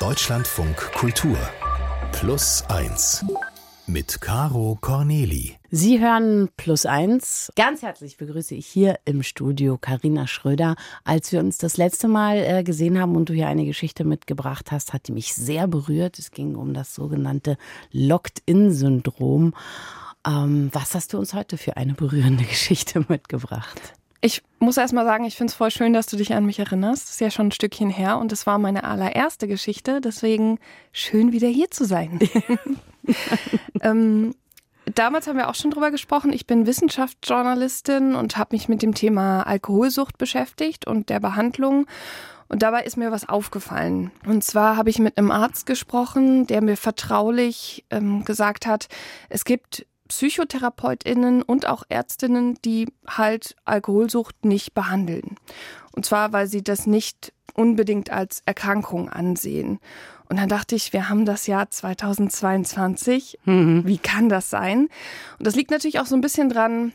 Deutschlandfunk Kultur Plus 1 mit Caro Corneli. Sie hören Plus eins. Ganz herzlich begrüße ich hier im Studio Karina Schröder. Als wir uns das letzte Mal äh, gesehen haben und du hier eine Geschichte mitgebracht hast, hat die mich sehr berührt. Es ging um das sogenannte Locked-in-Syndrom. Ähm, was hast du uns heute für eine berührende Geschichte mitgebracht? Ich muss erst mal sagen, ich finde es voll schön, dass du dich an mich erinnerst. Das ist ja schon ein Stückchen her und es war meine allererste Geschichte. Deswegen schön, wieder hier zu sein. ähm, damals haben wir auch schon drüber gesprochen. Ich bin Wissenschaftsjournalistin und habe mich mit dem Thema Alkoholsucht beschäftigt und der Behandlung. Und dabei ist mir was aufgefallen. Und zwar habe ich mit einem Arzt gesprochen, der mir vertraulich ähm, gesagt hat, es gibt PsychotherapeutInnen und auch Ärztinnen, die halt Alkoholsucht nicht behandeln. Und zwar, weil sie das nicht unbedingt als Erkrankung ansehen. Und dann dachte ich, wir haben das Jahr 2022. Mhm. Wie kann das sein? Und das liegt natürlich auch so ein bisschen dran,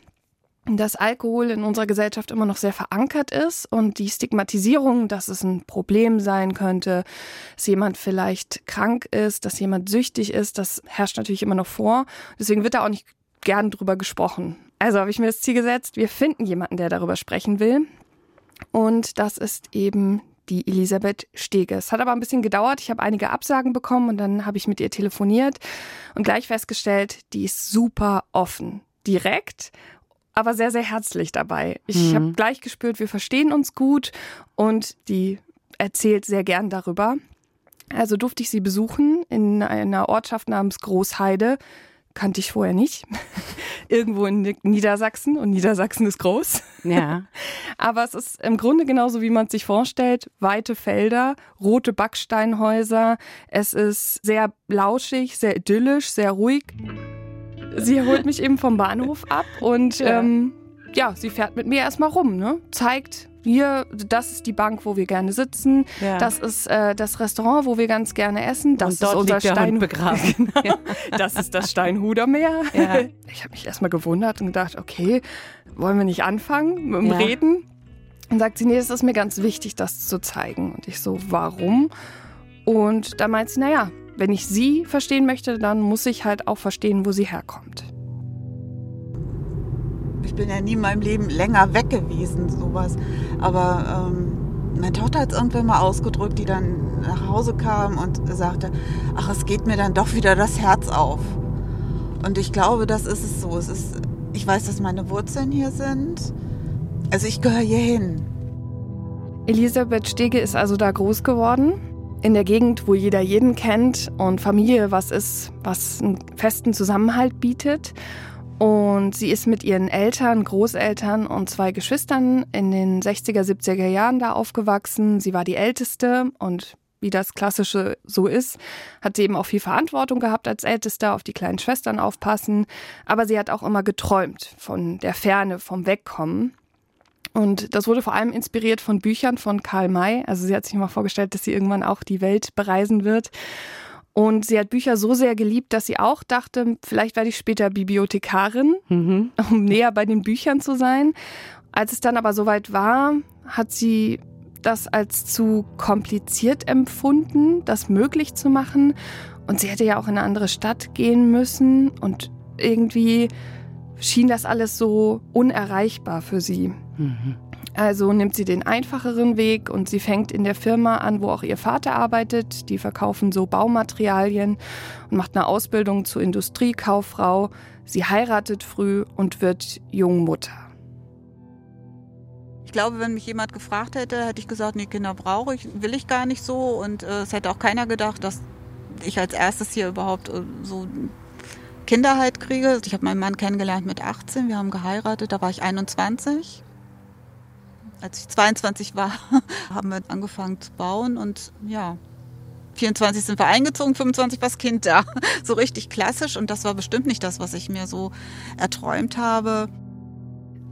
dass Alkohol in unserer Gesellschaft immer noch sehr verankert ist und die Stigmatisierung, dass es ein Problem sein könnte, dass jemand vielleicht krank ist, dass jemand süchtig ist, das herrscht natürlich immer noch vor. Deswegen wird da auch nicht gern drüber gesprochen. Also habe ich mir das Ziel gesetzt, wir finden jemanden, der darüber sprechen will. Und das ist eben die Elisabeth Stege. Es hat aber ein bisschen gedauert. Ich habe einige Absagen bekommen und dann habe ich mit ihr telefoniert und gleich festgestellt, die ist super offen, direkt aber sehr, sehr herzlich dabei. Ich mhm. habe gleich gespürt, wir verstehen uns gut und die erzählt sehr gern darüber. Also durfte ich sie besuchen in einer Ortschaft namens Großheide. Kannte ich vorher nicht. Irgendwo in Niedersachsen und Niedersachsen ist groß. Ja. Aber es ist im Grunde genauso, wie man es sich vorstellt. Weite Felder, rote Backsteinhäuser. Es ist sehr lauschig, sehr idyllisch, sehr ruhig sie holt mich eben vom Bahnhof ab und ja. Ähm, ja, sie fährt mit mir erstmal rum, ne? Zeigt, hier, das ist die Bank, wo wir gerne sitzen. Ja. Das ist äh, das Restaurant, wo wir ganz gerne essen. Das und ist unser Stein begraben. genau. Das ist das Steinhuder Meer. Ja. Ich habe mich erstmal gewundert und gedacht, okay, wollen wir nicht anfangen mit dem ja. Reden? Und sagt sie, nee, es ist mir ganz wichtig, das zu zeigen. Und ich so, warum? Und da meint sie, naja, wenn ich sie verstehen möchte, dann muss ich halt auch verstehen, wo sie herkommt. Ich bin ja nie in meinem Leben länger weg gewesen, sowas. Aber ähm, meine Tochter hat es irgendwann mal ausgedrückt, die dann nach Hause kam und sagte, ach, es geht mir dann doch wieder das Herz auf. Und ich glaube, das ist es so. Es ist, ich weiß, dass meine Wurzeln hier sind. Also ich gehöre hier hin. Elisabeth Stege ist also da groß geworden in der Gegend, wo jeder jeden kennt und Familie was ist, was einen festen Zusammenhalt bietet. Und sie ist mit ihren Eltern, Großeltern und zwei Geschwistern in den 60er, 70er Jahren da aufgewachsen. Sie war die Älteste und wie das Klassische so ist, hat sie eben auch viel Verantwortung gehabt als Älteste, auf die kleinen Schwestern aufpassen. Aber sie hat auch immer geträumt von der Ferne, vom Wegkommen. Und das wurde vor allem inspiriert von Büchern von Karl May. Also sie hat sich mal vorgestellt, dass sie irgendwann auch die Welt bereisen wird. Und sie hat Bücher so sehr geliebt, dass sie auch dachte, vielleicht werde ich später Bibliothekarin, mhm. um näher bei den Büchern zu sein. Als es dann aber soweit war, hat sie das als zu kompliziert empfunden, das möglich zu machen. Und sie hätte ja auch in eine andere Stadt gehen müssen. Und irgendwie schien das alles so unerreichbar für sie. Also nimmt sie den einfacheren Weg und sie fängt in der Firma an, wo auch ihr Vater arbeitet. Die verkaufen so Baumaterialien und macht eine Ausbildung zur Industriekauffrau. Sie heiratet früh und wird Jungmutter. Ich glaube, wenn mich jemand gefragt hätte, hätte ich gesagt, nee, Kinder brauche ich, will ich gar nicht so. Und äh, es hätte auch keiner gedacht, dass ich als erstes hier überhaupt äh, so Kinder halt kriege. Ich habe meinen Mann kennengelernt mit 18, wir haben geheiratet, da war ich 21 als ich 22 war, haben wir angefangen zu bauen und ja, 24 sind wir eingezogen, 25 war das Kind da. So richtig klassisch und das war bestimmt nicht das, was ich mir so erträumt habe.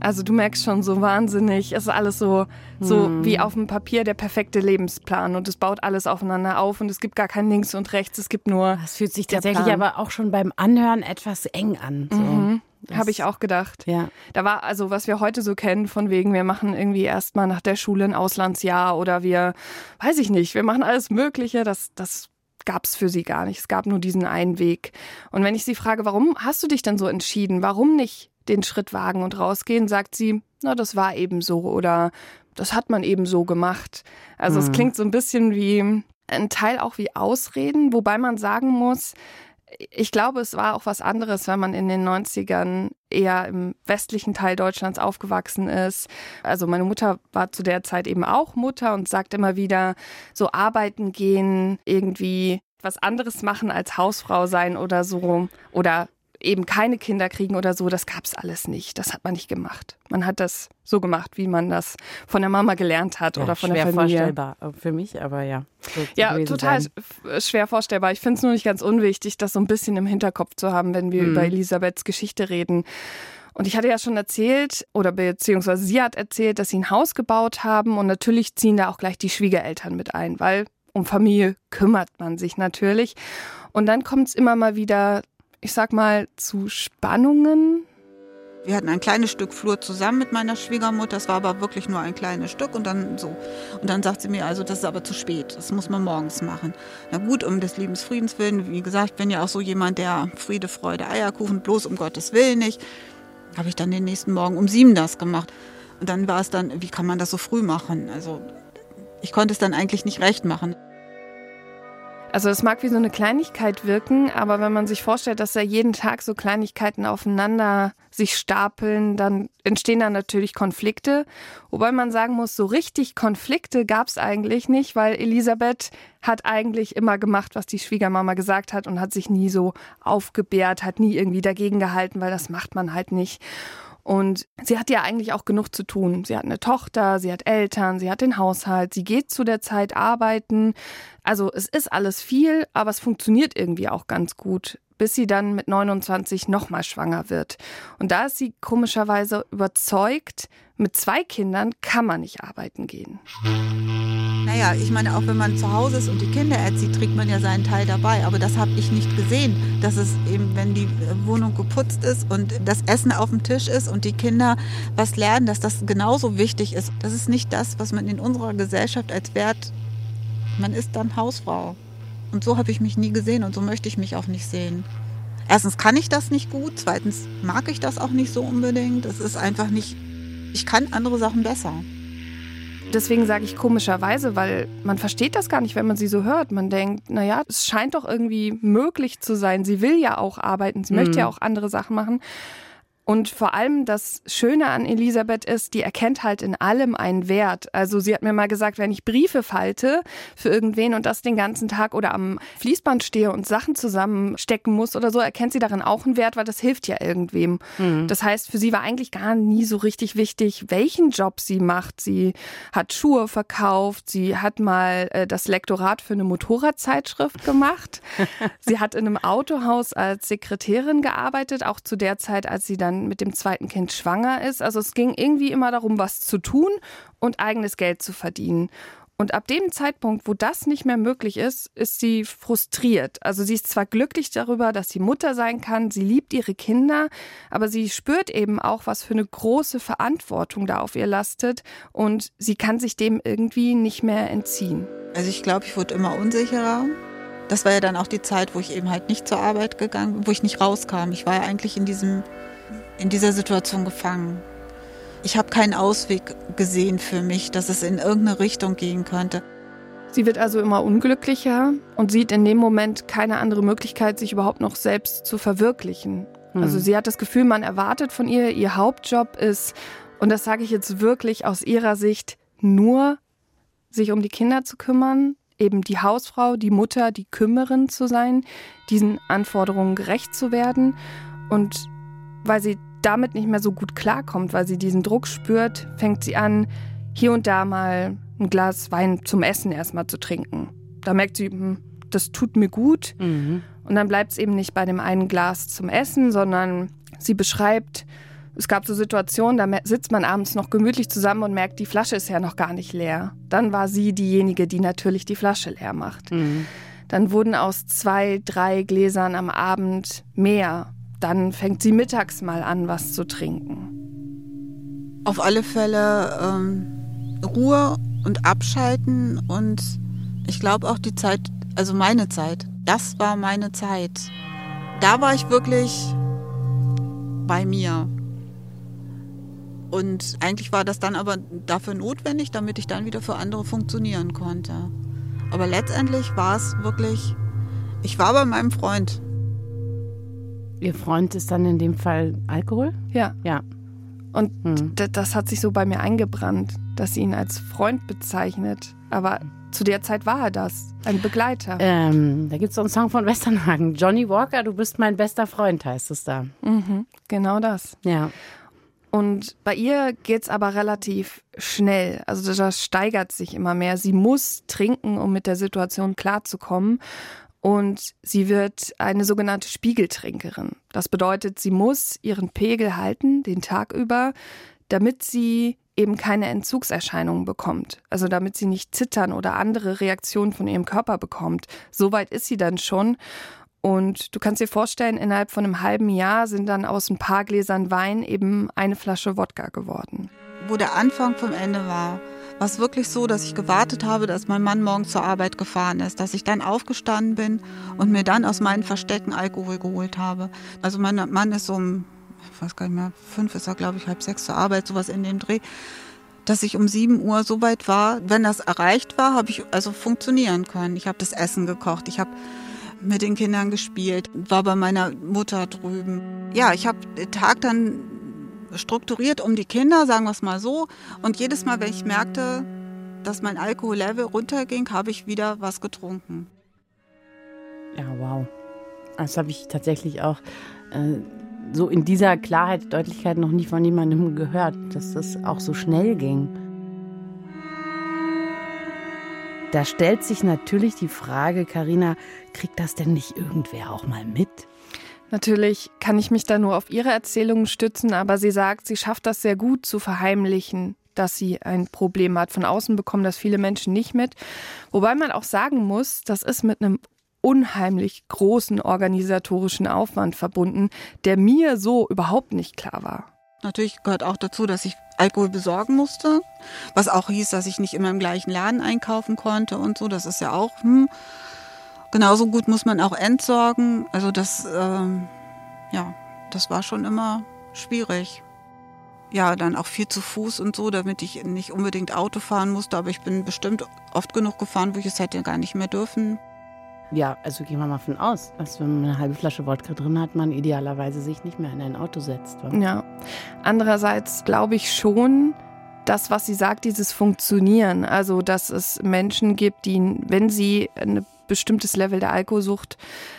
Also du merkst schon so wahnsinnig, es ist alles so, so hm. wie auf dem Papier der perfekte Lebensplan und es baut alles aufeinander auf und es gibt gar kein Links und Rechts, es gibt nur. Es fühlt sich tatsächlich Plan. aber auch schon beim Anhören etwas eng an. So. Mhm. Habe ich auch gedacht. Ja. Da war also, was wir heute so kennen, von wegen, wir machen irgendwie erstmal nach der Schule ein Auslandsjahr oder wir, weiß ich nicht, wir machen alles Mögliche. Das, das gab es für sie gar nicht. Es gab nur diesen einen Weg. Und wenn ich sie frage, warum hast du dich denn so entschieden? Warum nicht den Schritt wagen und rausgehen, sagt sie, na, das war eben so oder das hat man eben so gemacht. Also mhm. es klingt so ein bisschen wie ein Teil auch wie Ausreden, wobei man sagen muss, ich glaube, es war auch was anderes, wenn man in den 90ern eher im westlichen Teil Deutschlands aufgewachsen ist. Also meine Mutter war zu der Zeit eben auch Mutter und sagt immer wieder, so arbeiten gehen, irgendwie was anderes machen als Hausfrau sein oder so. Oder eben keine Kinder kriegen oder so, das gab es alles nicht. Das hat man nicht gemacht. Man hat das so gemacht, wie man das von der Mama gelernt hat ja, oder von der Familie. Schwer vorstellbar für mich, aber ja. Ja, total sein. schwer vorstellbar. Ich finde es nur nicht ganz unwichtig, das so ein bisschen im Hinterkopf zu haben, wenn wir mhm. über Elisabeths Geschichte reden. Und ich hatte ja schon erzählt, oder beziehungsweise sie hat erzählt, dass sie ein Haus gebaut haben und natürlich ziehen da auch gleich die Schwiegereltern mit ein, weil um Familie kümmert man sich natürlich. Und dann kommt es immer mal wieder ich sag mal, zu Spannungen? Wir hatten ein kleines Stück Flur zusammen mit meiner Schwiegermutter. Das war aber wirklich nur ein kleines Stück und dann so. Und dann sagt sie mir, also das ist aber zu spät. Das muss man morgens machen. Na gut, um des lieben Friedens willen. Wie gesagt, bin ja auch so jemand, der Friede, Freude, Eierkuchen, bloß um Gottes Willen nicht. Habe ich dann den nächsten Morgen um sieben das gemacht. Und dann war es dann, wie kann man das so früh machen? Also ich konnte es dann eigentlich nicht recht machen. Also es mag wie so eine Kleinigkeit wirken, aber wenn man sich vorstellt, dass da jeden Tag so Kleinigkeiten aufeinander sich stapeln, dann entstehen da natürlich Konflikte. Wobei man sagen muss, so richtig Konflikte gab es eigentlich nicht, weil Elisabeth hat eigentlich immer gemacht, was die Schwiegermama gesagt hat und hat sich nie so aufgebärt, hat nie irgendwie dagegen gehalten, weil das macht man halt nicht. Und sie hat ja eigentlich auch genug zu tun. Sie hat eine Tochter, sie hat Eltern, sie hat den Haushalt, sie geht zu der Zeit arbeiten. Also es ist alles viel, aber es funktioniert irgendwie auch ganz gut bis sie dann mit 29 nochmal schwanger wird. Und da ist sie komischerweise überzeugt, mit zwei Kindern kann man nicht arbeiten gehen. Naja, ich meine, auch wenn man zu Hause ist und die Kinder erzieht, trägt man ja seinen Teil dabei. Aber das habe ich nicht gesehen, dass es eben, wenn die Wohnung geputzt ist und das Essen auf dem Tisch ist und die Kinder was lernen, dass das genauso wichtig ist. Das ist nicht das, was man in unserer Gesellschaft als Wert, man ist dann Hausfrau. Und so habe ich mich nie gesehen und so möchte ich mich auch nicht sehen. Erstens kann ich das nicht gut, zweitens mag ich das auch nicht so unbedingt. Es ist einfach nicht, ich kann andere Sachen besser. Deswegen sage ich komischerweise, weil man versteht das gar nicht, wenn man sie so hört. Man denkt, naja, es scheint doch irgendwie möglich zu sein. Sie will ja auch arbeiten, sie mhm. möchte ja auch andere Sachen machen. Und vor allem das Schöne an Elisabeth ist, die erkennt halt in allem einen Wert. Also sie hat mir mal gesagt, wenn ich Briefe falte für irgendwen und das den ganzen Tag oder am Fließband stehe und Sachen zusammenstecken muss oder so, erkennt sie darin auch einen Wert, weil das hilft ja irgendwem. Mhm. Das heißt, für sie war eigentlich gar nie so richtig wichtig, welchen Job sie macht. Sie hat Schuhe verkauft, sie hat mal äh, das Lektorat für eine Motorradzeitschrift gemacht. sie hat in einem Autohaus als Sekretärin gearbeitet, auch zu der Zeit, als sie dann dann mit dem zweiten Kind schwanger ist. Also es ging irgendwie immer darum, was zu tun und eigenes Geld zu verdienen. Und ab dem Zeitpunkt, wo das nicht mehr möglich ist, ist sie frustriert. Also sie ist zwar glücklich darüber, dass sie Mutter sein kann, sie liebt ihre Kinder, aber sie spürt eben auch, was für eine große Verantwortung da auf ihr lastet und sie kann sich dem irgendwie nicht mehr entziehen. Also ich glaube, ich wurde immer unsicherer. Das war ja dann auch die Zeit, wo ich eben halt nicht zur Arbeit gegangen wo ich nicht rauskam. Ich war ja eigentlich in diesem in dieser Situation gefangen. Ich habe keinen Ausweg gesehen für mich, dass es in irgendeine Richtung gehen könnte. Sie wird also immer unglücklicher und sieht in dem Moment keine andere Möglichkeit, sich überhaupt noch selbst zu verwirklichen. Mhm. Also sie hat das Gefühl, man erwartet von ihr, ihr Hauptjob ist, und das sage ich jetzt wirklich aus ihrer Sicht, nur sich um die Kinder zu kümmern, eben die Hausfrau, die Mutter, die Kümmerin zu sein, diesen Anforderungen gerecht zu werden. Und weil sie damit nicht mehr so gut klarkommt, weil sie diesen Druck spürt, fängt sie an, hier und da mal ein Glas Wein zum Essen erstmal zu trinken. Da merkt sie, hm, das tut mir gut. Mhm. Und dann bleibt es eben nicht bei dem einen Glas zum Essen, sondern sie beschreibt, es gab so Situationen, da sitzt man abends noch gemütlich zusammen und merkt, die Flasche ist ja noch gar nicht leer. Dann war sie diejenige, die natürlich die Flasche leer macht. Mhm. Dann wurden aus zwei, drei Gläsern am Abend mehr dann fängt sie mittags mal an, was zu trinken. Auf alle Fälle ähm, Ruhe und Abschalten und ich glaube auch die Zeit, also meine Zeit, das war meine Zeit. Da war ich wirklich bei mir. Und eigentlich war das dann aber dafür notwendig, damit ich dann wieder für andere funktionieren konnte. Aber letztendlich war es wirklich, ich war bei meinem Freund. Ihr Freund ist dann in dem Fall Alkohol? Ja. Ja. Und hm. das hat sich so bei mir eingebrannt, dass sie ihn als Freund bezeichnet. Aber zu der Zeit war er das, ein Begleiter. Ähm, da gibt es so einen Song von Westernhagen. Johnny Walker, du bist mein bester Freund, heißt es da. Mhm, genau das. Ja. Und bei ihr geht es aber relativ schnell. Also das steigert sich immer mehr. Sie muss trinken, um mit der Situation klarzukommen. Und sie wird eine sogenannte Spiegeltrinkerin. Das bedeutet, sie muss ihren Pegel halten, den Tag über, damit sie eben keine Entzugserscheinungen bekommt. Also damit sie nicht zittern oder andere Reaktionen von ihrem Körper bekommt. Soweit ist sie dann schon. Und du kannst dir vorstellen, innerhalb von einem halben Jahr sind dann aus ein paar Gläsern Wein eben eine Flasche Wodka geworden. Wo der Anfang vom Ende war, war es wirklich so, dass ich gewartet habe, dass mein Mann morgen zur Arbeit gefahren ist, dass ich dann aufgestanden bin und mir dann aus meinen Verstecken Alkohol geholt habe. Also mein Mann ist um, ich weiß gar nicht mehr, fünf ist er, glaube ich, halb sechs zur Arbeit, sowas in dem Dreh dass ich um 7 Uhr so weit war. Wenn das erreicht war, habe ich also funktionieren können. Ich habe das Essen gekocht, ich habe mit den Kindern gespielt, war bei meiner Mutter drüben. Ja, ich habe den Tag dann strukturiert um die Kinder, sagen wir es mal so. Und jedes Mal, wenn ich merkte, dass mein Alkohollevel runterging, habe ich wieder was getrunken. Ja, wow. Das habe ich tatsächlich auch äh, so in dieser Klarheit, Deutlichkeit noch nie von jemandem gehört, dass das auch so schnell ging. Da stellt sich natürlich die Frage, Karina, kriegt das denn nicht irgendwer auch mal mit? Natürlich kann ich mich da nur auf ihre Erzählungen stützen, aber sie sagt, sie schafft das sehr gut zu verheimlichen, dass sie ein Problem hat. Von außen bekommen das viele Menschen nicht mit. Wobei man auch sagen muss, das ist mit einem unheimlich großen organisatorischen Aufwand verbunden, der mir so überhaupt nicht klar war. Natürlich gehört auch dazu, dass ich Alkohol besorgen musste, was auch hieß, dass ich nicht immer im gleichen Laden einkaufen konnte und so. Das ist ja auch hm. Genauso gut muss man auch entsorgen. Also das, ähm, ja, das war schon immer schwierig. Ja, dann auch viel zu Fuß und so, damit ich nicht unbedingt Auto fahren musste. Aber ich bin bestimmt oft genug gefahren, wo ich es hätte gar nicht mehr dürfen. Ja, also gehen wir mal von aus, dass wenn man eine halbe Flasche Wodka drin hat, man idealerweise sich nicht mehr in ein Auto setzt. Wa? Ja. Andererseits glaube ich schon, das, was sie sagt, dieses Funktionieren, also dass es Menschen gibt, die, wenn sie ein bestimmtes Level der Alkoholsucht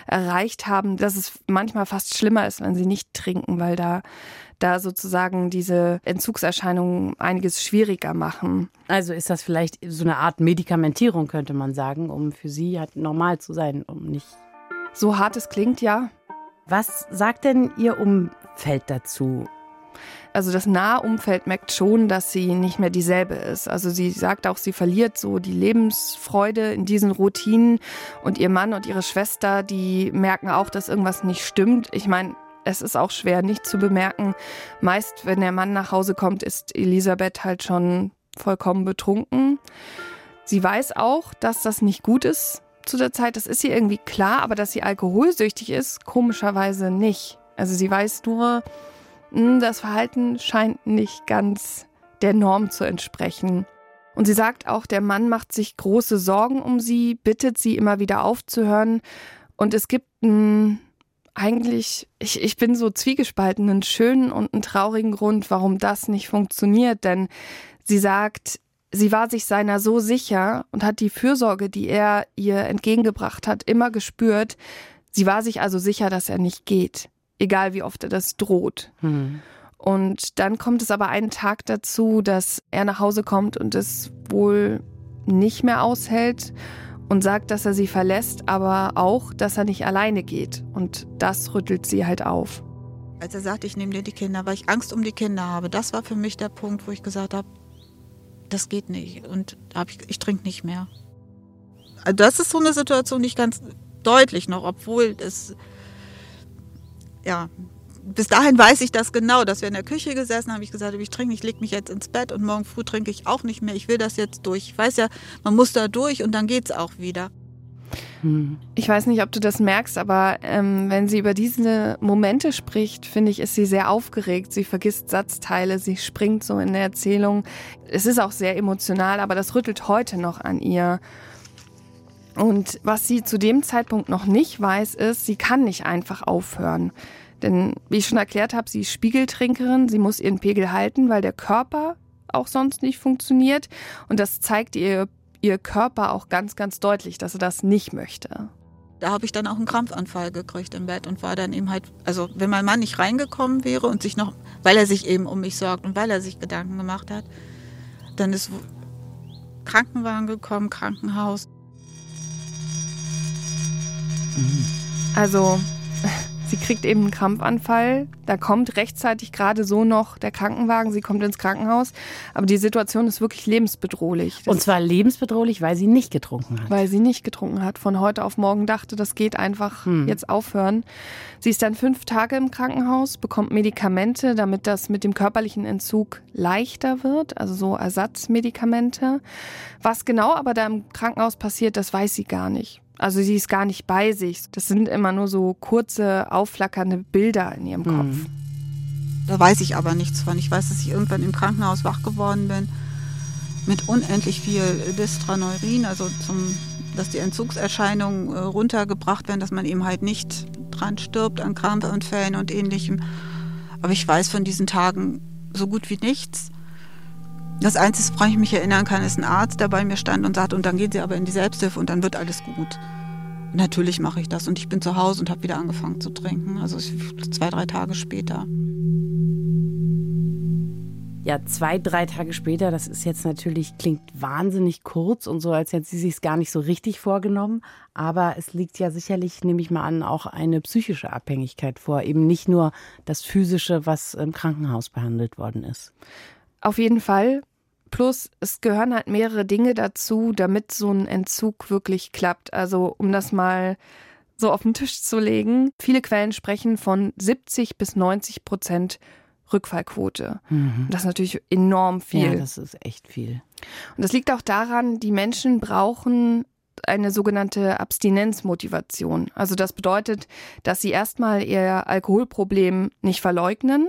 erreicht haben, dass es manchmal fast schlimmer ist, wenn sie nicht trinken, weil da da sozusagen diese Entzugserscheinungen einiges schwieriger machen. Also ist das vielleicht so eine Art Medikamentierung, könnte man sagen, um für sie halt normal zu sein, um nicht. So hart es klingt, ja. Was sagt denn Ihr Umfeld dazu? Also das nahe Umfeld merkt schon, dass sie nicht mehr dieselbe ist. Also sie sagt auch, sie verliert so die Lebensfreude in diesen Routinen und ihr Mann und ihre Schwester, die merken auch, dass irgendwas nicht stimmt. Ich meine, es ist auch schwer nicht zu bemerken. Meist, wenn der Mann nach Hause kommt, ist Elisabeth halt schon vollkommen betrunken. Sie weiß auch, dass das nicht gut ist zu der Zeit. Das ist ihr irgendwie klar, aber dass sie alkoholsüchtig ist, komischerweise nicht. Also sie weiß nur, das Verhalten scheint nicht ganz der Norm zu entsprechen. Und sie sagt auch, der Mann macht sich große Sorgen um sie, bittet sie immer wieder aufzuhören. Und es gibt ein eigentlich, ich, ich bin so zwiegespalten, einen schönen und einen traurigen Grund, warum das nicht funktioniert. Denn sie sagt, sie war sich seiner so sicher und hat die Fürsorge, die er ihr entgegengebracht hat, immer gespürt. Sie war sich also sicher, dass er nicht geht, egal wie oft er das droht. Hm. Und dann kommt es aber einen Tag dazu, dass er nach Hause kommt und es wohl nicht mehr aushält und sagt, dass er sie verlässt, aber auch, dass er nicht alleine geht. Und das rüttelt sie halt auf. Als er sagte, ich nehme dir die Kinder, weil ich Angst um die Kinder habe, das war für mich der Punkt, wo ich gesagt habe, das geht nicht und ich, ich trinke nicht mehr. Also das ist so eine Situation, nicht ganz deutlich noch, obwohl es, ja, bis dahin weiß ich das genau, dass wir in der Küche gesessen haben. Ich gesagt ich trinke, ich lege mich jetzt ins Bett und morgen früh trinke ich auch nicht mehr. Ich will das jetzt durch. Ich weiß ja, man muss da durch und dann geht es auch wieder. Hm. Ich weiß nicht, ob du das merkst, aber ähm, wenn sie über diese Momente spricht, finde ich, ist sie sehr aufgeregt. Sie vergisst Satzteile, sie springt so in der Erzählung. Es ist auch sehr emotional, aber das rüttelt heute noch an ihr. Und was sie zu dem Zeitpunkt noch nicht weiß, ist, sie kann nicht einfach aufhören. Denn wie ich schon erklärt habe, sie ist Spiegeltrinkerin, sie muss ihren Pegel halten, weil der Körper auch sonst nicht funktioniert. Und das zeigt ihr, ihr Körper auch ganz, ganz deutlich, dass er das nicht möchte. Da habe ich dann auch einen Krampfanfall gekriegt im Bett und war dann eben halt, also wenn mein Mann nicht reingekommen wäre und sich noch, weil er sich eben um mich sorgt und weil er sich Gedanken gemacht hat, dann ist Krankenwagen gekommen, Krankenhaus. Also Sie kriegt eben einen Krampfanfall. Da kommt rechtzeitig gerade so noch der Krankenwagen. Sie kommt ins Krankenhaus. Aber die Situation ist wirklich lebensbedrohlich. Das Und zwar lebensbedrohlich, weil sie nicht getrunken hat. Weil sie nicht getrunken hat. Von heute auf morgen dachte, das geht einfach hm. jetzt aufhören. Sie ist dann fünf Tage im Krankenhaus, bekommt Medikamente, damit das mit dem körperlichen Entzug leichter wird. Also so Ersatzmedikamente. Was genau aber da im Krankenhaus passiert, das weiß sie gar nicht. Also sie ist gar nicht bei sich. Das sind immer nur so kurze, aufflackernde Bilder in ihrem Kopf. Mhm. Da weiß ich aber nichts von. Ich weiß, dass ich irgendwann im Krankenhaus wach geworden bin mit unendlich viel Dystraneurin, also zum, dass die Entzugserscheinungen äh, runtergebracht werden, dass man eben halt nicht dran stirbt an Krampfanfällen und ähnlichem. Aber ich weiß von diesen Tagen so gut wie nichts. Das Einzige, woran ich mich erinnern kann, ist ein Arzt, der bei mir stand und sagt, und dann gehen Sie aber in die Selbsthilfe und dann wird alles gut. Natürlich mache ich das und ich bin zu Hause und habe wieder angefangen zu trinken. Also zwei, drei Tage später. Ja, zwei, drei Tage später, das ist jetzt natürlich, klingt wahnsinnig kurz und so, als hätte sie sich gar nicht so richtig vorgenommen. Aber es liegt ja sicherlich, nehme ich mal an, auch eine psychische Abhängigkeit vor. Eben nicht nur das Physische, was im Krankenhaus behandelt worden ist. Auf jeden Fall. Plus, es gehören halt mehrere Dinge dazu, damit so ein Entzug wirklich klappt. Also, um das mal so auf den Tisch zu legen. Viele Quellen sprechen von 70 bis 90 Prozent Rückfallquote. Mhm. Das ist natürlich enorm viel. Ja, das ist echt viel. Und das liegt auch daran, die Menschen brauchen eine sogenannte Abstinenzmotivation. Also das bedeutet, dass sie erstmal ihr Alkoholproblem nicht verleugnen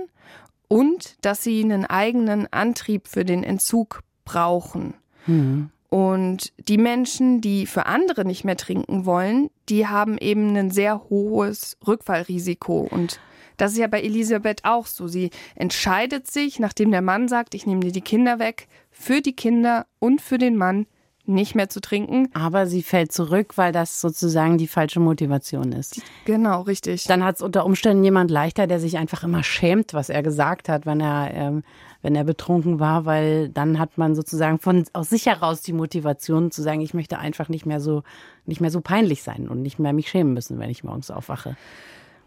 und dass sie einen eigenen Antrieb für den Entzug brauchen. Mhm. Und die Menschen, die für andere nicht mehr trinken wollen, die haben eben ein sehr hohes Rückfallrisiko. Und das ist ja bei Elisabeth auch so. Sie entscheidet sich, nachdem der Mann sagt, ich nehme dir die Kinder weg, für die Kinder und für den Mann nicht mehr zu trinken. Aber sie fällt zurück, weil das sozusagen die falsche Motivation ist. Genau, richtig. Dann hat es unter Umständen jemand leichter, der sich einfach immer schämt, was er gesagt hat, wenn er, ähm, wenn er betrunken war, weil dann hat man sozusagen von aus sich heraus die Motivation zu sagen, ich möchte einfach nicht mehr so, nicht mehr so peinlich sein und nicht mehr mich schämen müssen, wenn ich morgens aufwache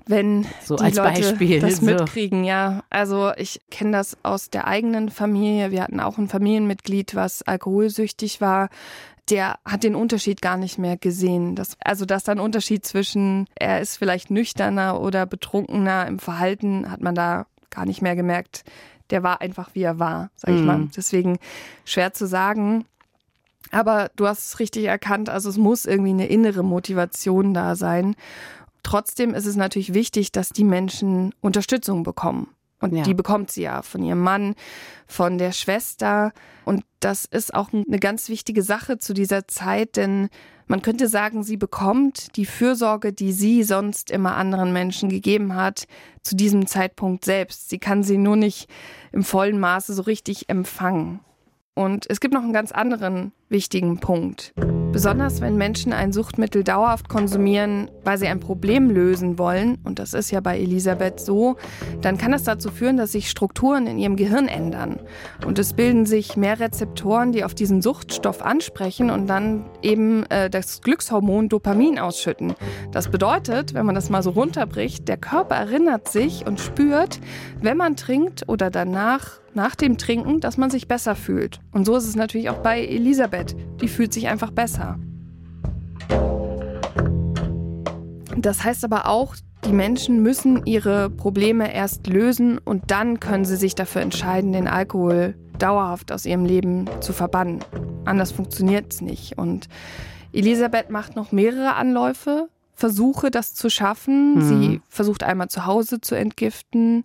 wenn so die Leute Beispiel, das mitkriegen, ja. Also ich kenne das aus der eigenen Familie. Wir hatten auch ein Familienmitglied, was alkoholsüchtig war. Der hat den Unterschied gar nicht mehr gesehen. Das, also dass da ein Unterschied zwischen, er ist vielleicht nüchterner oder betrunkener im Verhalten, hat man da gar nicht mehr gemerkt. Der war einfach, wie er war, sag ich mhm. mal. Deswegen schwer zu sagen. Aber du hast es richtig erkannt, also es muss irgendwie eine innere Motivation da sein. Trotzdem ist es natürlich wichtig, dass die Menschen Unterstützung bekommen. Und ja. die bekommt sie ja von ihrem Mann, von der Schwester. Und das ist auch eine ganz wichtige Sache zu dieser Zeit, denn man könnte sagen, sie bekommt die Fürsorge, die sie sonst immer anderen Menschen gegeben hat, zu diesem Zeitpunkt selbst. Sie kann sie nur nicht im vollen Maße so richtig empfangen. Und es gibt noch einen ganz anderen wichtigen Punkt. Besonders wenn Menschen ein Suchtmittel dauerhaft konsumieren, weil sie ein Problem lösen wollen, und das ist ja bei Elisabeth so, dann kann das dazu führen, dass sich Strukturen in ihrem Gehirn ändern. Und es bilden sich mehr Rezeptoren, die auf diesen Suchtstoff ansprechen und dann eben äh, das Glückshormon Dopamin ausschütten. Das bedeutet, wenn man das mal so runterbricht, der Körper erinnert sich und spürt, wenn man trinkt oder danach nach dem Trinken, dass man sich besser fühlt. Und so ist es natürlich auch bei Elisabeth. Die fühlt sich einfach besser. Das heißt aber auch, Die Menschen müssen ihre Probleme erst lösen und dann können sie sich dafür entscheiden, den Alkohol dauerhaft aus ihrem Leben zu verbannen. Anders funktioniert es nicht. Und Elisabeth macht noch mehrere Anläufe, Versuche, das zu schaffen. Mhm. Sie versucht einmal zu Hause zu entgiften.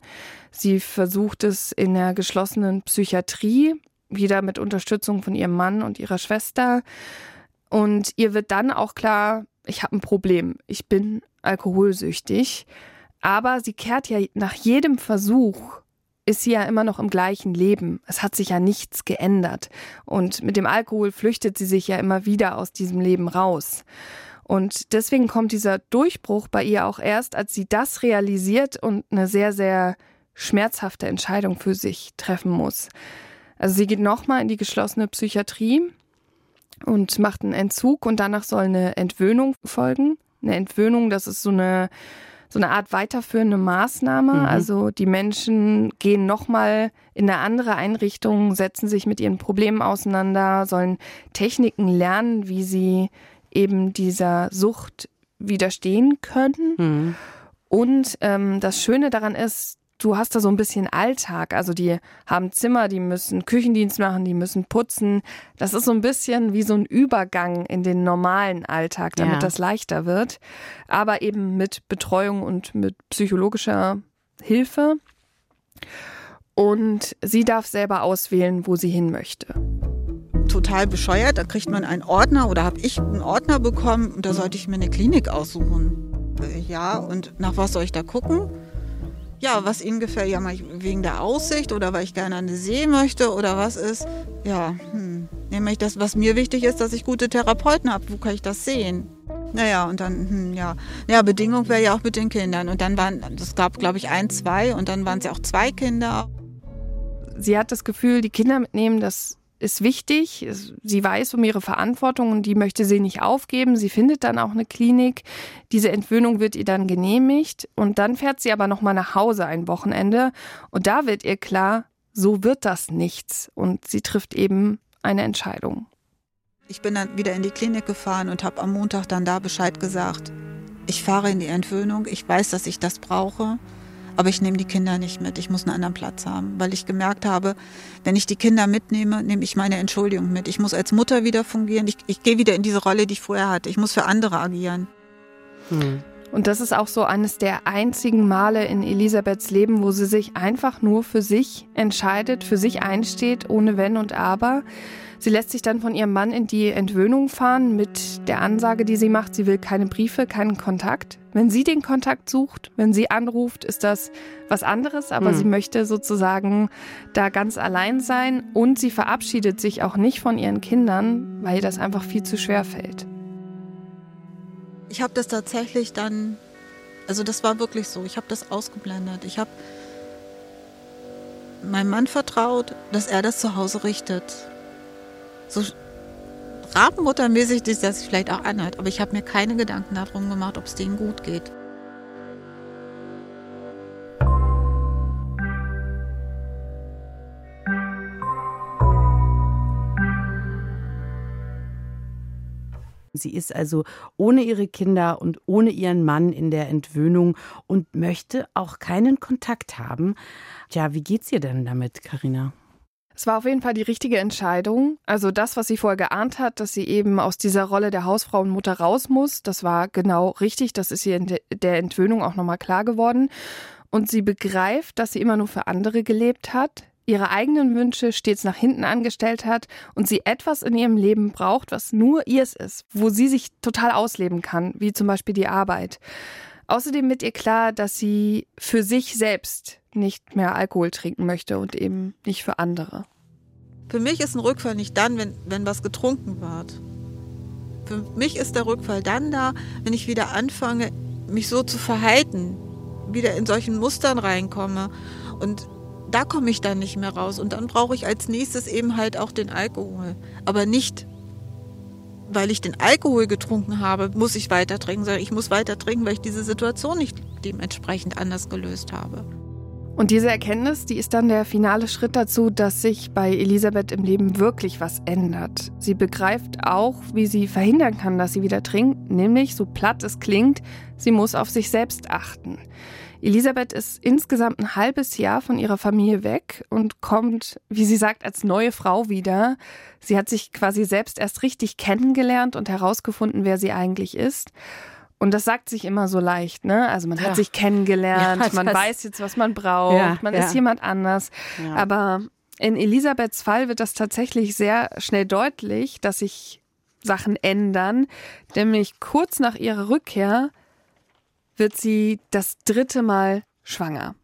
Sie versucht es in der geschlossenen Psychiatrie, wieder mit Unterstützung von ihrem Mann und ihrer Schwester. Und ihr wird dann auch klar, ich habe ein Problem. Ich bin alkoholsüchtig. Aber sie kehrt ja nach jedem Versuch ist sie ja immer noch im gleichen Leben. Es hat sich ja nichts geändert. Und mit dem Alkohol flüchtet sie sich ja immer wieder aus diesem Leben raus. Und deswegen kommt dieser Durchbruch bei ihr auch erst, als sie das realisiert und eine sehr, sehr schmerzhafte Entscheidung für sich treffen muss. Also sie geht nochmal in die geschlossene Psychiatrie und macht einen Entzug und danach soll eine Entwöhnung folgen. Eine Entwöhnung, das ist so eine so eine Art weiterführende Maßnahme. Mhm. Also die Menschen gehen nochmal in eine andere Einrichtung, setzen sich mit ihren Problemen auseinander, sollen Techniken lernen, wie sie eben dieser Sucht widerstehen können. Mhm. Und ähm, das Schöne daran ist, du hast da so ein bisschen Alltag. Also die haben Zimmer, die müssen Küchendienst machen, die müssen putzen. Das ist so ein bisschen wie so ein Übergang in den normalen Alltag, damit ja. das leichter wird. Aber eben mit Betreuung und mit psychologischer Hilfe. Und sie darf selber auswählen, wo sie hin möchte. Total bescheuert. Da kriegt man einen Ordner oder habe ich einen Ordner bekommen und da sollte ich mir eine Klinik aussuchen. Äh, ja, und nach was soll ich da gucken? Ja, was ihnen gefällt, ja, wegen der Aussicht oder weil ich gerne an den See möchte oder was ist. Ja, hm. nämlich das, was mir wichtig ist, dass ich gute Therapeuten habe. Wo kann ich das sehen? Naja, und dann, hm, ja. Ja, Bedingung wäre ja auch mit den Kindern. Und dann waren, das gab, glaube ich, ein, zwei und dann waren es ja auch zwei Kinder. Sie hat das Gefühl, die Kinder mitnehmen, das ist wichtig. Sie weiß um ihre Verantwortung und die möchte sie nicht aufgeben. Sie findet dann auch eine Klinik. Diese Entwöhnung wird ihr dann genehmigt und dann fährt sie aber noch mal nach Hause ein Wochenende und da wird ihr klar, so wird das nichts und sie trifft eben eine Entscheidung. Ich bin dann wieder in die Klinik gefahren und habe am Montag dann da Bescheid gesagt. Ich fahre in die Entwöhnung. Ich weiß, dass ich das brauche. Aber ich nehme die Kinder nicht mit. Ich muss einen anderen Platz haben, weil ich gemerkt habe, wenn ich die Kinder mitnehme, nehme ich meine Entschuldigung mit. Ich muss als Mutter wieder fungieren. Ich, ich gehe wieder in diese Rolle, die ich vorher hatte. Ich muss für andere agieren. Hm. Und das ist auch so eines der einzigen Male in Elisabeths Leben, wo sie sich einfach nur für sich entscheidet, für sich einsteht, ohne Wenn und Aber. Sie lässt sich dann von ihrem Mann in die Entwöhnung fahren mit der Ansage, die sie macht, sie will keine Briefe, keinen Kontakt. Wenn sie den Kontakt sucht, wenn sie anruft, ist das was anderes, aber mhm. sie möchte sozusagen da ganz allein sein und sie verabschiedet sich auch nicht von ihren Kindern, weil ihr das einfach viel zu schwer fällt. Ich habe das tatsächlich dann, also das war wirklich so, ich habe das ausgeblendet. Ich habe meinem Mann vertraut, dass er das zu Hause richtet so rabenmuttermäßig sich das vielleicht auch anhört, aber ich habe mir keine Gedanken darum gemacht, ob es denen gut geht. Sie ist also ohne ihre Kinder und ohne ihren Mann in der Entwöhnung und möchte auch keinen Kontakt haben. Tja, wie geht's ihr denn damit, Karina? Es war auf jeden Fall die richtige Entscheidung. Also das, was sie vorher geahnt hat, dass sie eben aus dieser Rolle der Hausfrau und Mutter raus muss, das war genau richtig. Das ist ihr in der Entwöhnung auch nochmal klar geworden. Und sie begreift, dass sie immer nur für andere gelebt hat, ihre eigenen Wünsche stets nach hinten angestellt hat und sie etwas in ihrem Leben braucht, was nur ihrs ist, wo sie sich total ausleben kann, wie zum Beispiel die Arbeit. Außerdem wird ihr klar, dass sie für sich selbst nicht mehr Alkohol trinken möchte und eben nicht für andere. Für mich ist ein Rückfall nicht dann, wenn, wenn was getrunken wird. Für mich ist der Rückfall dann da, wenn ich wieder anfange, mich so zu verhalten, wieder in solchen Mustern reinkomme. Und da komme ich dann nicht mehr raus. Und dann brauche ich als nächstes eben halt auch den Alkohol. Aber nicht, weil ich den Alkohol getrunken habe, muss ich weiter trinken, sondern ich muss weiter trinken, weil ich diese Situation nicht dementsprechend anders gelöst habe. Und diese Erkenntnis, die ist dann der finale Schritt dazu, dass sich bei Elisabeth im Leben wirklich was ändert. Sie begreift auch, wie sie verhindern kann, dass sie wieder trinkt, nämlich, so platt es klingt, sie muss auf sich selbst achten. Elisabeth ist insgesamt ein halbes Jahr von ihrer Familie weg und kommt, wie sie sagt, als neue Frau wieder. Sie hat sich quasi selbst erst richtig kennengelernt und herausgefunden, wer sie eigentlich ist. Und das sagt sich immer so leicht, ne? Also man hat ja. sich kennengelernt, ja, man weiß jetzt, was man braucht, ja, man ist jemand anders. Aber in Elisabeths Fall wird das tatsächlich sehr schnell deutlich, dass sich Sachen ändern. Nämlich kurz nach ihrer Rückkehr wird sie das dritte Mal schwanger.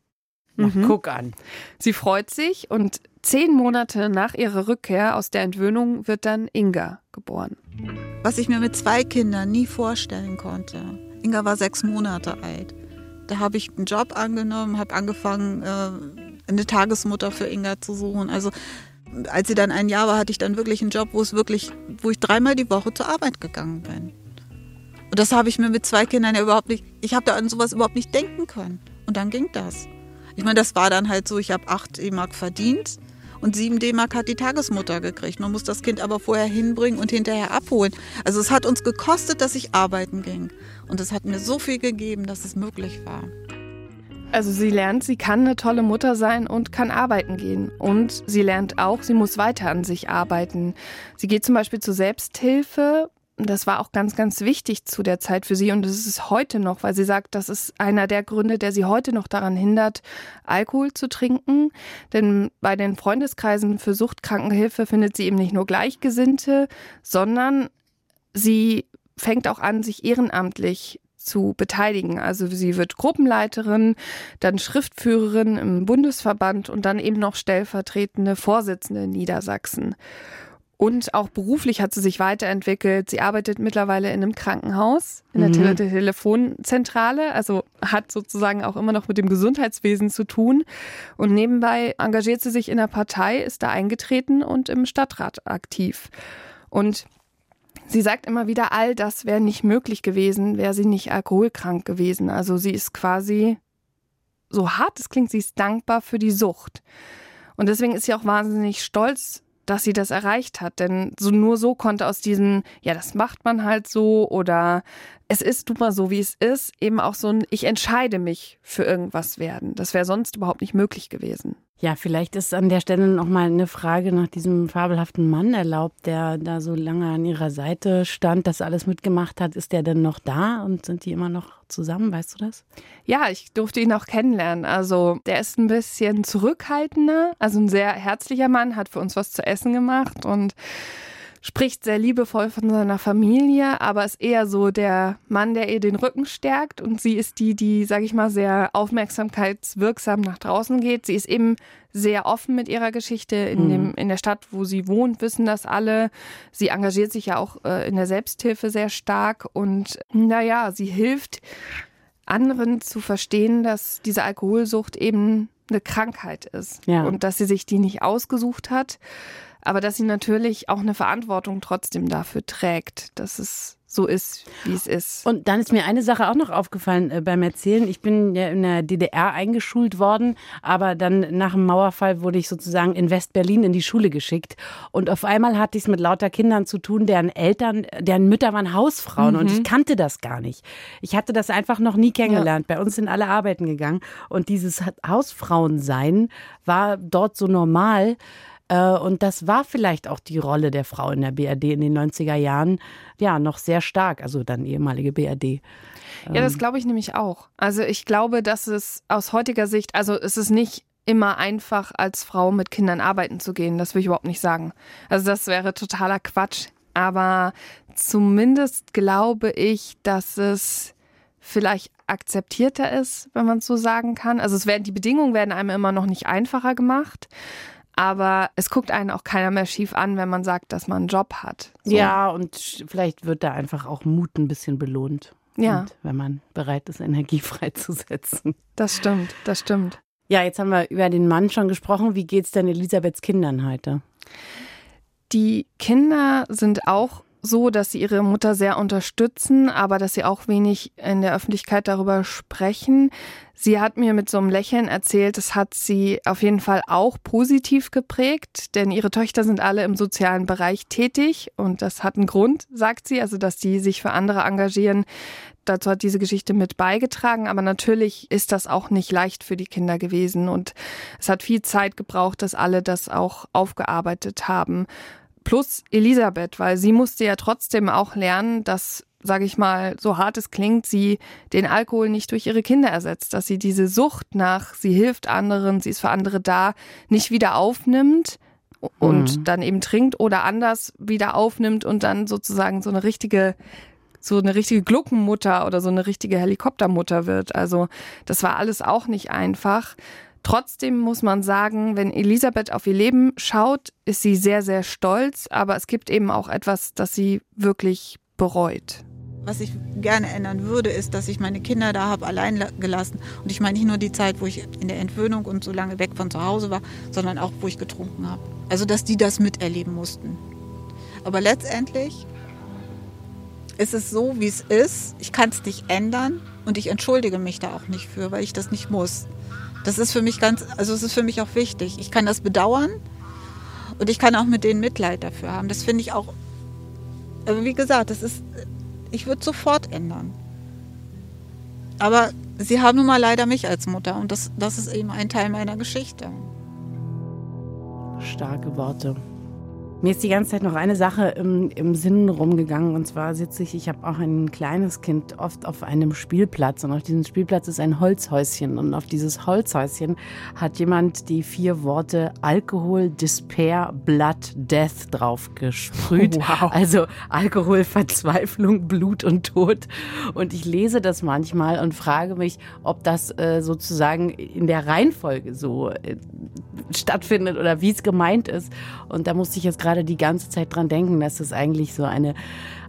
Mhm. Guck an. Sie freut sich und zehn Monate nach ihrer Rückkehr aus der Entwöhnung wird dann Inga geboren. Was ich mir mit zwei Kindern nie vorstellen konnte. Inga war sechs Monate alt. Da habe ich einen Job angenommen, habe angefangen, äh, eine Tagesmutter für Inga zu suchen. Also als sie dann ein Jahr war, hatte ich dann wirklich einen Job, wo es wirklich, wo ich dreimal die Woche zur Arbeit gegangen bin. Und das habe ich mir mit zwei Kindern ja überhaupt nicht, ich habe da an sowas überhaupt nicht denken können. Und dann ging das. Ich meine, das war dann halt so, ich habe 8 E-Mark verdient und 7 D-Mark hat die Tagesmutter gekriegt. Man muss das Kind aber vorher hinbringen und hinterher abholen. Also es hat uns gekostet, dass ich arbeiten ging. Und es hat mir so viel gegeben, dass es möglich war. Also sie lernt, sie kann eine tolle Mutter sein und kann arbeiten gehen. Und sie lernt auch, sie muss weiter an sich arbeiten. Sie geht zum Beispiel zur Selbsthilfe das war auch ganz, ganz wichtig zu der Zeit für sie und das ist es heute noch, weil sie sagt, das ist einer der Gründe, der sie heute noch daran hindert, Alkohol zu trinken. Denn bei den Freundeskreisen für Suchtkrankenhilfe findet sie eben nicht nur Gleichgesinnte, sondern sie fängt auch an, sich ehrenamtlich zu beteiligen. Also sie wird Gruppenleiterin, dann Schriftführerin im Bundesverband und dann eben noch stellvertretende Vorsitzende in Niedersachsen. Und auch beruflich hat sie sich weiterentwickelt. Sie arbeitet mittlerweile in einem Krankenhaus, in der mhm. Tele Telefonzentrale, also hat sozusagen auch immer noch mit dem Gesundheitswesen zu tun. Und nebenbei engagiert sie sich in der Partei, ist da eingetreten und im Stadtrat aktiv. Und sie sagt immer wieder, all das wäre nicht möglich gewesen, wäre sie nicht alkoholkrank gewesen. Also sie ist quasi, so hart es klingt, sie ist dankbar für die Sucht. Und deswegen ist sie auch wahnsinnig stolz dass sie das erreicht hat. Denn so, nur so konnte aus diesem, ja, das macht man halt so oder es ist nun mal so, wie es ist, eben auch so ein, ich entscheide mich für irgendwas werden. Das wäre sonst überhaupt nicht möglich gewesen. Ja, vielleicht ist an der Stelle noch mal eine Frage nach diesem fabelhaften Mann erlaubt, der da so lange an ihrer Seite stand, das alles mitgemacht hat. Ist der denn noch da und sind die immer noch zusammen? Weißt du das? Ja, ich durfte ihn auch kennenlernen. Also der ist ein bisschen zurückhaltender, also ein sehr herzlicher Mann, hat für uns was zu essen gemacht und spricht sehr liebevoll von seiner Familie, aber ist eher so der Mann, der ihr den Rücken stärkt und sie ist die, die, sag ich mal, sehr aufmerksamkeitswirksam nach draußen geht. Sie ist eben sehr offen mit ihrer Geschichte. In, mhm. dem, in der Stadt, wo sie wohnt, wissen das alle. Sie engagiert sich ja auch äh, in der Selbsthilfe sehr stark und naja, sie hilft anderen zu verstehen, dass diese Alkoholsucht eben eine Krankheit ist ja. und dass sie sich die nicht ausgesucht hat aber dass sie natürlich auch eine Verantwortung trotzdem dafür trägt, dass es so ist, wie es ist. Und dann ist mir eine Sache auch noch aufgefallen äh, beim Erzählen. Ich bin ja in der DDR eingeschult worden, aber dann nach dem Mauerfall wurde ich sozusagen in West-Berlin in die Schule geschickt. Und auf einmal hatte ich es mit lauter Kindern zu tun, deren Eltern, deren Mütter waren Hausfrauen mhm. und ich kannte das gar nicht. Ich hatte das einfach noch nie kennengelernt. Ja. Bei uns sind alle arbeiten gegangen und dieses Hausfrauensein war dort so normal. Äh, und das war vielleicht auch die Rolle der Frau in der BRD in den 90er Jahren, ja, noch sehr stark, also dann ehemalige BRD. Ja, das ähm. glaube ich nämlich auch. Also ich glaube, dass es aus heutiger Sicht, also es ist nicht immer einfach, als Frau mit Kindern arbeiten zu gehen. Das will ich überhaupt nicht sagen. Also das wäre totaler Quatsch. Aber zumindest glaube ich, dass es vielleicht akzeptierter ist, wenn man es so sagen kann. Also es werden, die Bedingungen werden einem immer noch nicht einfacher gemacht. Aber es guckt einen auch keiner mehr schief an, wenn man sagt, dass man einen Job hat. So. Ja, und vielleicht wird da einfach auch Mut ein bisschen belohnt. Ja. Und wenn man bereit ist, Energie freizusetzen. Das stimmt, das stimmt. Ja, jetzt haben wir über den Mann schon gesprochen. Wie geht es denn Elisabeths Kindern heute? Die Kinder sind auch so, dass sie ihre Mutter sehr unterstützen, aber dass sie auch wenig in der Öffentlichkeit darüber sprechen. Sie hat mir mit so einem Lächeln erzählt, das hat sie auf jeden Fall auch positiv geprägt, denn ihre Töchter sind alle im sozialen Bereich tätig und das hat einen Grund, sagt sie, also dass die sich für andere engagieren. Dazu hat diese Geschichte mit beigetragen, aber natürlich ist das auch nicht leicht für die Kinder gewesen und es hat viel Zeit gebraucht, dass alle das auch aufgearbeitet haben plus Elisabeth, weil sie musste ja trotzdem auch lernen, dass, sage ich mal, so hart es klingt, sie den Alkohol nicht durch ihre Kinder ersetzt, dass sie diese Sucht nach, sie hilft anderen, sie ist für andere da, nicht wieder aufnimmt und mhm. dann eben trinkt oder anders wieder aufnimmt und dann sozusagen so eine richtige so eine richtige Gluckenmutter oder so eine richtige Helikoptermutter wird. Also das war alles auch nicht einfach. Trotzdem muss man sagen, wenn Elisabeth auf ihr Leben schaut, ist sie sehr, sehr stolz, aber es gibt eben auch etwas, das sie wirklich bereut. Was ich gerne ändern würde, ist, dass ich meine Kinder da habe allein gelassen. Und ich meine nicht nur die Zeit, wo ich in der Entwöhnung und so lange weg von zu Hause war, sondern auch, wo ich getrunken habe. Also, dass die das miterleben mussten. Aber letztendlich ist es so, wie es ist. Ich kann es nicht ändern und ich entschuldige mich da auch nicht für, weil ich das nicht muss. Das ist für mich ganz, also es ist für mich auch wichtig. Ich kann das bedauern und ich kann auch mit denen Mitleid dafür haben. Das finde ich auch, aber wie gesagt, das ist, ich würde sofort ändern. Aber sie haben nun mal leider mich als Mutter und das, das ist eben ein Teil meiner Geschichte. Starke Worte. Mir ist die ganze Zeit noch eine Sache im, im Sinn rumgegangen. Und zwar sitze ich, ich habe auch ein kleines Kind oft auf einem Spielplatz. Und auf diesem Spielplatz ist ein Holzhäuschen. Und auf dieses Holzhäuschen hat jemand die vier Worte Alkohol, Despair, Blood, Death drauf gesprüht. Wow. Also Alkohol, Verzweiflung, Blut und Tod. Und ich lese das manchmal und frage mich, ob das äh, sozusagen in der Reihenfolge so äh, stattfindet oder wie es gemeint ist. Und da musste ich jetzt gerade die ganze Zeit dran denken, dass das eigentlich so eine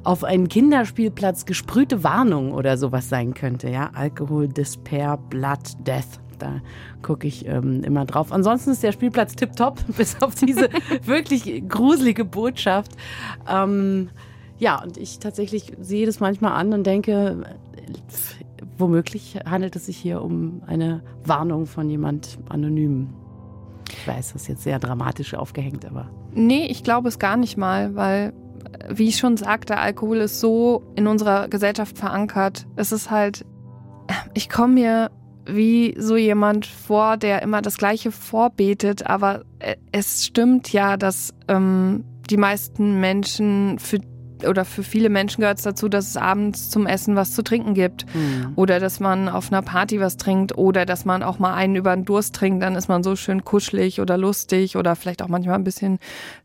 auf einen Kinderspielplatz gesprühte Warnung oder sowas sein könnte. Ja, Alkohol, Despair, Blood, Death. Da gucke ich ähm, immer drauf. Ansonsten ist der Spielplatz tipptopp, bis auf diese wirklich gruselige Botschaft. Ähm, ja, und ich tatsächlich sehe das manchmal an und denke, womöglich handelt es sich hier um eine Warnung von jemand anonym. Ich weiß, das ist jetzt sehr dramatisch aufgehängt, aber. Nee, ich glaube es gar nicht mal, weil, wie ich schon sagte, Alkohol ist so in unserer Gesellschaft verankert. Es ist halt, ich komme mir wie so jemand vor, der immer das Gleiche vorbetet, aber es stimmt ja, dass ähm, die meisten Menschen für oder für viele Menschen gehört es dazu, dass es abends zum Essen was zu trinken gibt. Mhm. Oder dass man auf einer Party was trinkt oder dass man auch mal einen über den Durst trinkt, dann ist man so schön kuschelig oder lustig oder vielleicht auch manchmal ein bisschen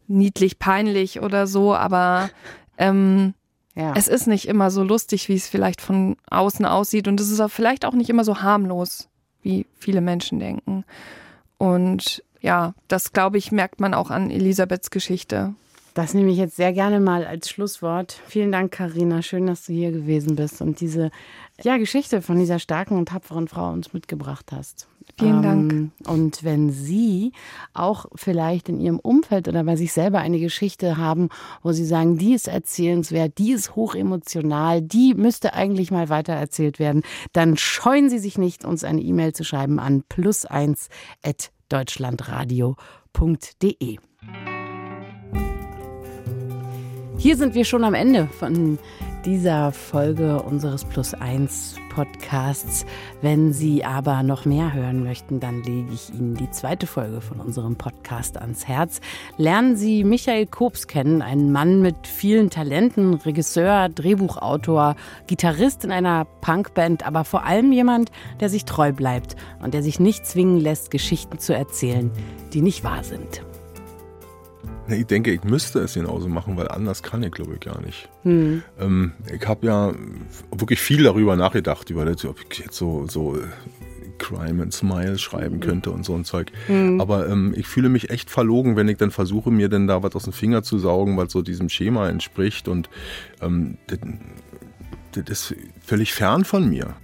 niedlich, peinlich oder so. Aber ähm, ja. es ist nicht immer so lustig, wie es vielleicht von außen aussieht. Und es ist auch vielleicht auch nicht immer so harmlos, wie viele Menschen denken. Und ja, das glaube ich, merkt man auch an Elisabeths Geschichte. Das nehme ich jetzt sehr gerne mal als Schlusswort. Vielen Dank, Karina. Schön, dass du hier gewesen bist und diese ja, Geschichte von dieser starken und tapferen Frau uns mitgebracht hast. Vielen Dank. Ähm, und wenn Sie auch vielleicht in Ihrem Umfeld oder bei sich selber eine Geschichte haben, wo Sie sagen, die ist erzählenswert, die ist hochemotional, die müsste eigentlich mal weitererzählt werden, dann scheuen Sie sich nicht, uns eine E-Mail zu schreiben an plus1.deutschlandradio.de. Hier sind wir schon am Ende von dieser Folge unseres Plus 1 Podcasts. Wenn Sie aber noch mehr hören möchten, dann lege ich Ihnen die zweite Folge von unserem Podcast ans Herz. Lernen Sie Michael Kobs kennen, einen Mann mit vielen Talenten, Regisseur, Drehbuchautor, Gitarrist in einer Punkband, aber vor allem jemand, der sich treu bleibt und der sich nicht zwingen lässt, Geschichten zu erzählen, die nicht wahr sind. Ich denke, ich müsste es genauso machen, weil anders kann ich, glaube ich, gar nicht. Hm. Ähm, ich habe ja wirklich viel darüber nachgedacht, über das, ob ich jetzt so, so äh, Crime and Smile schreiben könnte und so ein Zeug. Hm. Aber ähm, ich fühle mich echt verlogen, wenn ich dann versuche, mir dann da was aus dem Finger zu saugen, was so diesem Schema entspricht. Und ähm, das, das ist völlig fern von mir.